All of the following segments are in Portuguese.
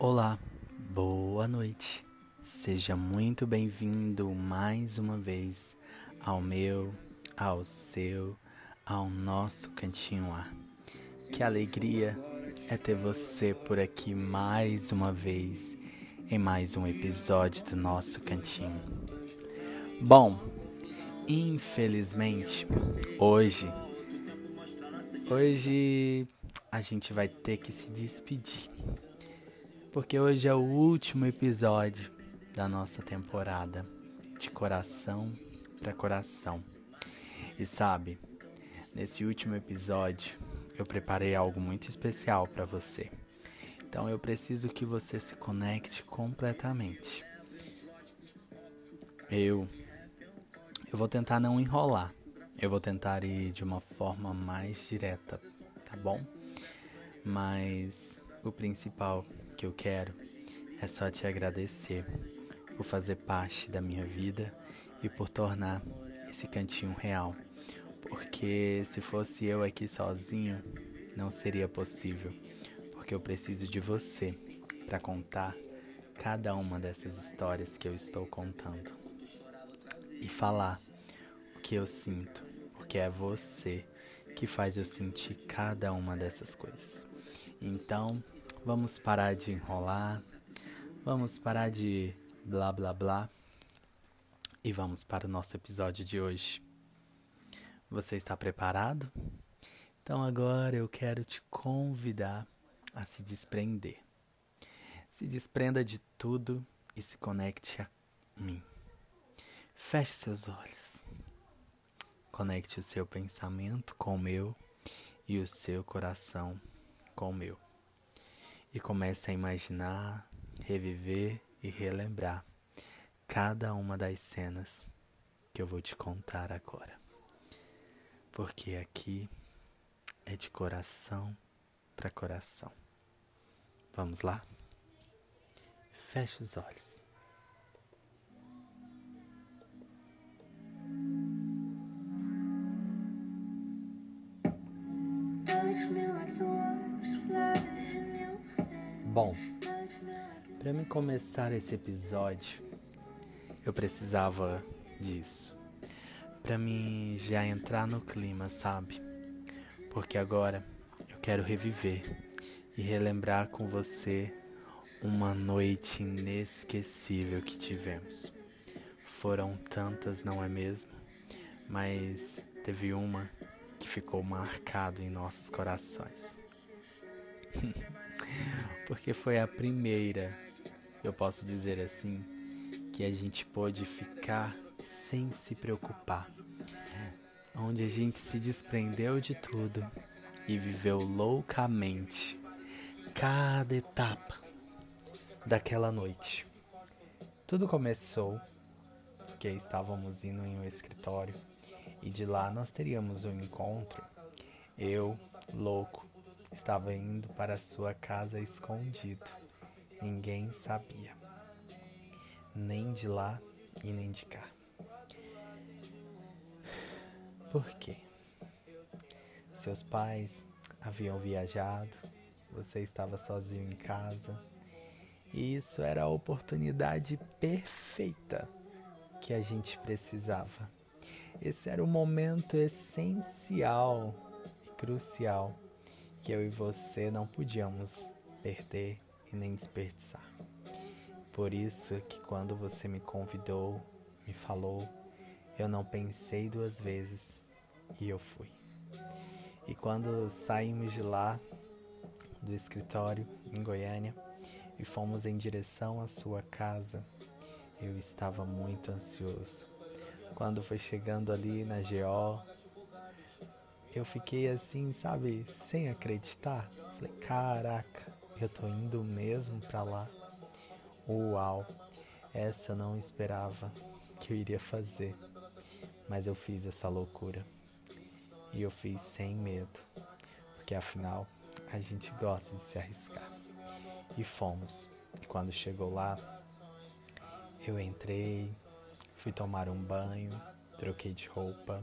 Olá, boa noite. Seja muito bem-vindo mais uma vez ao meu, ao seu, ao nosso cantinho A. Que alegria é ter você por aqui mais uma vez em mais um episódio do nosso cantinho. Bom, infelizmente, hoje hoje a gente vai ter que se despedir. Porque hoje é o último episódio da nossa temporada de coração para coração. E sabe, nesse último episódio eu preparei algo muito especial para você. Então eu preciso que você se conecte completamente. Eu eu vou tentar não enrolar. Eu vou tentar ir de uma forma mais direta, tá bom? Mas o principal que eu quero é só te agradecer por fazer parte da minha vida e por tornar esse cantinho real. Porque se fosse eu aqui sozinho, não seria possível. Porque eu preciso de você para contar cada uma dessas histórias que eu estou contando e falar o que eu sinto, porque é você que faz eu sentir cada uma dessas coisas. Então, vamos parar de enrolar, vamos parar de blá blá blá e vamos para o nosso episódio de hoje. Você está preparado? Então agora eu quero te convidar a se desprender. Se desprenda de tudo e se conecte a mim. Feche seus olhos. Conecte o seu pensamento com o meu e o seu coração com o meu e comece a imaginar, reviver e relembrar cada uma das cenas que eu vou te contar agora. Porque aqui é de coração para coração. Vamos lá? Feche os olhos. Bom, para me começar esse episódio, eu precisava disso. Para mim já entrar no clima, sabe? Porque agora eu quero reviver e relembrar com você uma noite inesquecível que tivemos. Foram tantas, não é mesmo? Mas teve uma que ficou marcado em nossos corações. porque foi a primeira, eu posso dizer assim, que a gente pôde ficar sem se preocupar, onde a gente se desprendeu de tudo e viveu loucamente cada etapa daquela noite. Tudo começou porque estávamos indo em um escritório e de lá nós teríamos um encontro. Eu, louco, Estava indo para sua casa escondido. Ninguém sabia. Nem de lá e nem de cá. Por quê? Seus pais haviam viajado, você estava sozinho em casa. E isso era a oportunidade perfeita que a gente precisava. Esse era o momento essencial e crucial que eu e você não podíamos perder e nem desperdiçar. Por isso é que quando você me convidou, me falou, eu não pensei duas vezes e eu fui. E quando saímos de lá, do escritório em Goiânia, e fomos em direção à sua casa, eu estava muito ansioso. Quando foi chegando ali na GO, eu fiquei assim, sabe, sem acreditar. Falei, caraca, eu tô indo mesmo pra lá. Uau, essa eu não esperava que eu iria fazer. Mas eu fiz essa loucura. E eu fiz sem medo. Porque afinal, a gente gosta de se arriscar. E fomos. E quando chegou lá, eu entrei, fui tomar um banho, troquei de roupa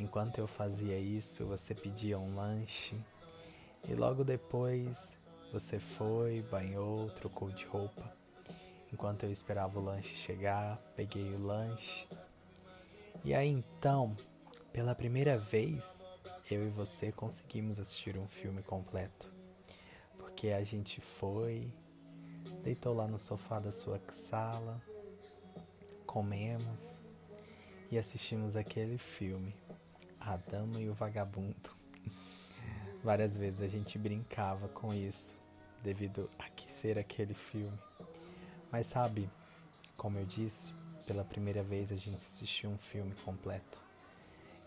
Enquanto eu fazia isso, você pedia um lanche e logo depois Você foi, banhou, trocou de roupa. Enquanto eu esperava o lanche chegar, peguei o lanche. E aí então, pela primeira vez, eu e você conseguimos assistir um filme completo. Porque a gente foi, deitou lá no sofá da sua sala, comemos e assistimos aquele filme, A Dama e o Vagabundo. Várias vezes a gente brincava com isso, devido a que ser aquele filme. Mas sabe, como eu disse, pela primeira vez a gente assistiu um filme completo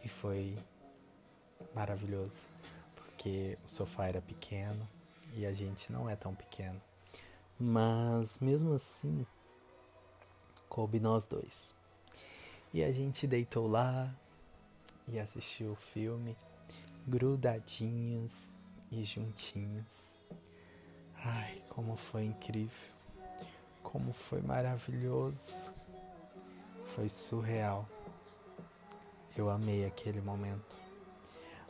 e foi maravilhoso, porque o sofá era pequeno e a gente não é tão pequeno. Mas mesmo assim, coube nós dois. E a gente deitou lá e assistiu o filme, grudadinhos e juntinhos. Ai, como foi incrível! Como foi maravilhoso! Foi surreal. Eu amei aquele momento.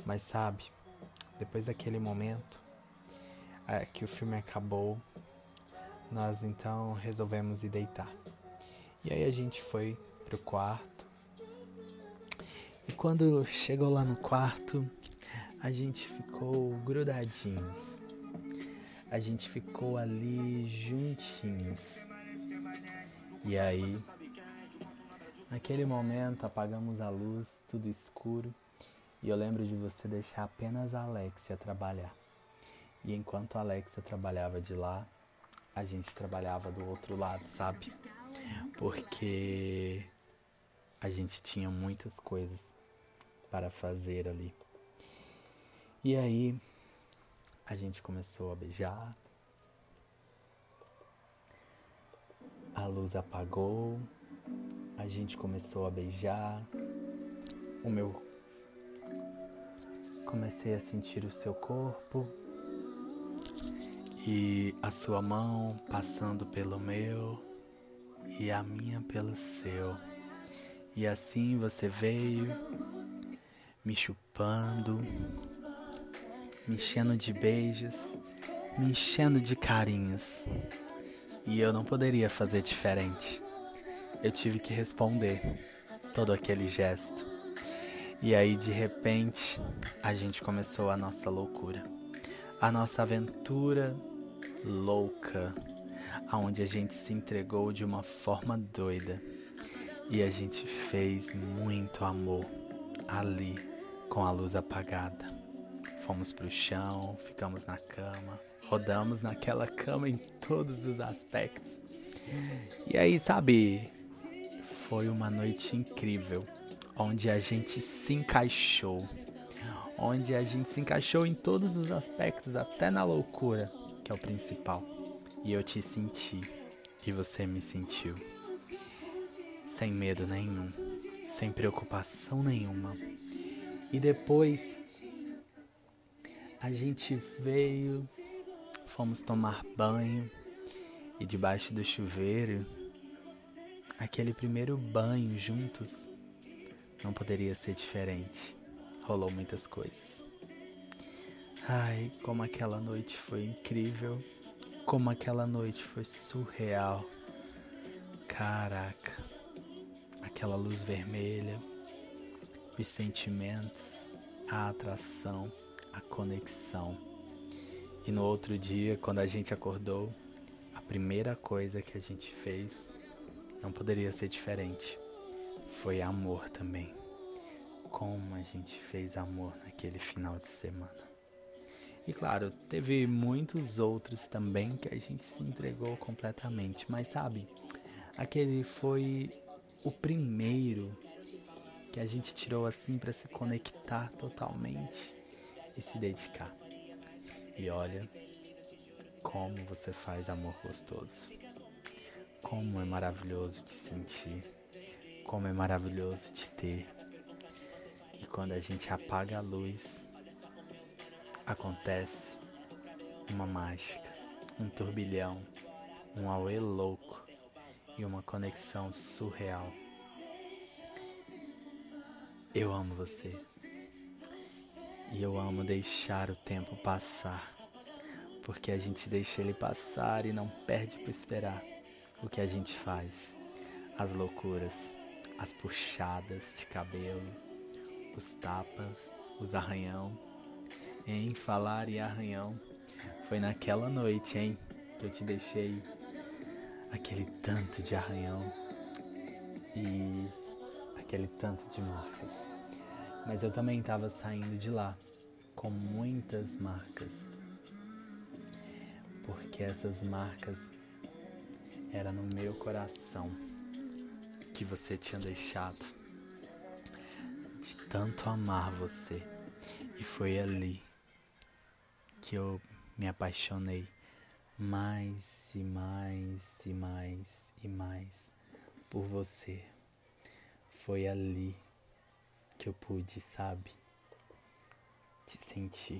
Mas sabe, depois daquele momento é, que o filme acabou, nós então resolvemos ir deitar. E aí a gente foi pro quarto. E quando chegou lá no quarto, a gente ficou grudadinhos. A gente ficou ali juntinhos. E aí Naquele momento apagamos a luz, tudo escuro, e eu lembro de você deixar apenas a Alexia trabalhar. E enquanto a Alexia trabalhava de lá, a gente trabalhava do outro lado, sabe? Porque a gente tinha muitas coisas para fazer ali. E aí a gente começou a beijar. A luz apagou a gente começou a beijar. O meu. Comecei a sentir o seu corpo e a sua mão passando pelo meu e a minha pelo seu. E assim você veio me chupando, me enchendo de beijos, me enchendo de carinhos. E eu não poderia fazer diferente eu tive que responder todo aquele gesto. E aí, de repente, a gente começou a nossa loucura, a nossa aventura louca, aonde a gente se entregou de uma forma doida e a gente fez muito amor ali com a luz apagada. Fomos pro chão, ficamos na cama, rodamos naquela cama em todos os aspectos. E aí, sabe, foi uma noite incrível, onde a gente se encaixou, onde a gente se encaixou em todos os aspectos, até na loucura, que é o principal. E eu te senti, e você me sentiu, sem medo nenhum, sem preocupação nenhuma. E depois a gente veio, fomos tomar banho e debaixo do chuveiro Aquele primeiro banho juntos não poderia ser diferente. Rolou muitas coisas. Ai, como aquela noite foi incrível. Como aquela noite foi surreal. Caraca. Aquela luz vermelha, os sentimentos, a atração, a conexão. E no outro dia, quando a gente acordou, a primeira coisa que a gente fez não poderia ser diferente. Foi amor também. Como a gente fez amor naquele final de semana. E claro, teve muitos outros também que a gente se entregou completamente. Mas sabe, aquele foi o primeiro que a gente tirou assim para se conectar totalmente e se dedicar. E olha como você faz amor gostoso. Como é maravilhoso te sentir, como é maravilhoso te ter. E quando a gente apaga a luz, acontece uma mágica, um turbilhão, um auê louco e uma conexão surreal. Eu amo você. E eu amo deixar o tempo passar. porque a gente deixa ele passar e não perde por esperar o que a gente faz. As loucuras, as puxadas de cabelo, os tapas, os arranhão. Em falar e arranhão, foi naquela noite, hein, que eu te deixei aquele tanto de arranhão e aquele tanto de marcas. Mas eu também estava saindo de lá com muitas marcas porque essas marcas era no meu coração que você tinha deixado de tanto amar você. E foi ali que eu me apaixonei mais e mais e mais e mais por você. Foi ali que eu pude, sabe, te sentir.